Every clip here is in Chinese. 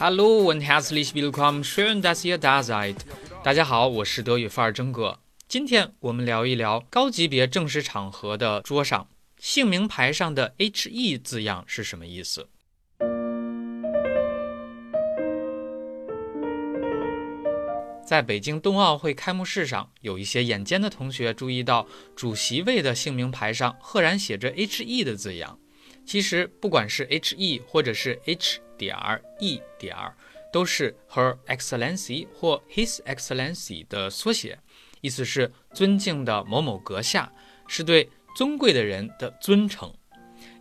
Hello, and herzlich willkommen, schön, dass ihr da seid。大家好，我是德语范儿真哥。今天我们聊一聊高级别正式场合的桌上姓名牌上的 HE 字样是什么意思。在北京冬奥会开幕式上，有一些眼尖的同学注意到主席位的姓名牌上赫然写着 HE 的字样。其实，不管是 HE 或者是 H 点 E 点，都是 Her Excellency 或 His Excellency 的缩写，意思是尊敬的某某阁下，是对尊贵的人的尊称。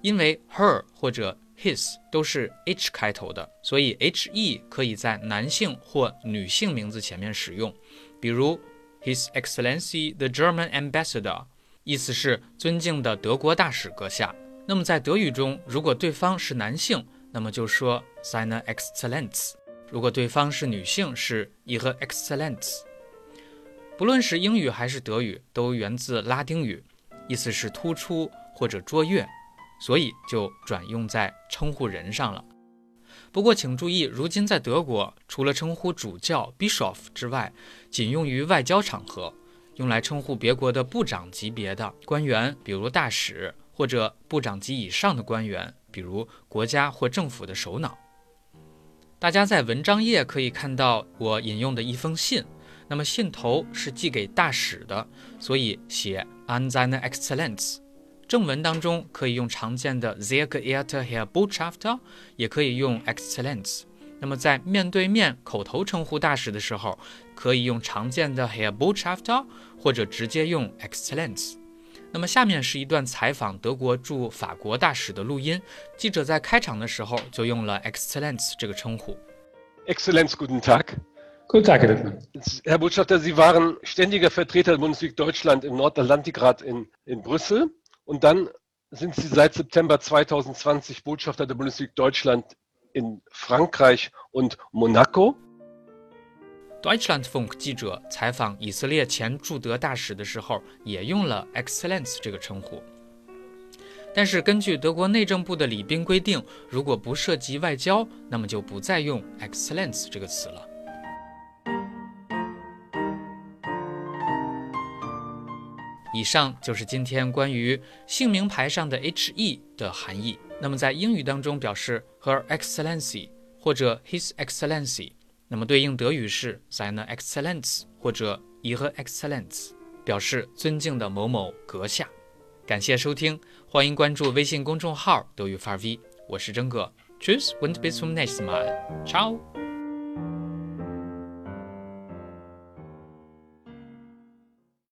因为 Her 或者 His 都是 H 开头的，所以 HE 可以在男性或女性名字前面使用。比如 His Excellency the German Ambassador，意思是尊敬的德国大使阁下。那么在德语中，如果对方是男性，那么就说 Seine Exzellenz；如果对方是女性，是 Ihre Exzellenz。不论是英语还是德语，都源自拉丁语，意思是突出或者卓越，所以就转用在称呼人上了。不过请注意，如今在德国，除了称呼主教 Bischof 之外，仅用于外交场合，用来称呼别国的部长级别的官员，比如大使。或者部长级以上的官员，比如国家或政府的首脑。大家在文章页可以看到我引用的一封信，那么信头是寄给大使的，所以写 An seine Exzellenz。正文当中可以用常见的 Sehr geehrter Herr Botschafter，也可以用 Exzellenz。那么在面对面口头称呼大使的时候，可以用常见的 Herr Botschafter，或者直接用 Exzellenz。那么下面是一段采访德国驻法国大使的录音。记者在开场的时候就用了 Excellenz 这个称呼。Excellenz, guten Tag. Guten Tag, Herr Lippmann. Herr Botschafter, Sie waren ständiger Vertreter der Bundesrepublik Deutschland im Nordatlantikrat in, in Brüssel und dann sind Sie seit September 2020 Botschafter der Bundesrepublik Deutschland in Frankreich und Monaco. Deutschlandfunk 记者采访以色列前驻德大使的时候，也用了 Excellenz 这个称呼。但是根据德国内政部的礼宾规定，如果不涉及外交，那么就不再用 Excellenz 这个词了。以上就是今天关于姓名牌上的 HE 的含义。那么在英语当中表示 Her Excellency 或者 His Excellency。那么对应德语是 seine Excellenz 或者 Ihr Excellenz，表示尊敬的某某阁下。感谢收听，欢迎关注微信公众号德语范儿 V，我是真哥，Tschüss und bis zum nächsten Mal，ciao。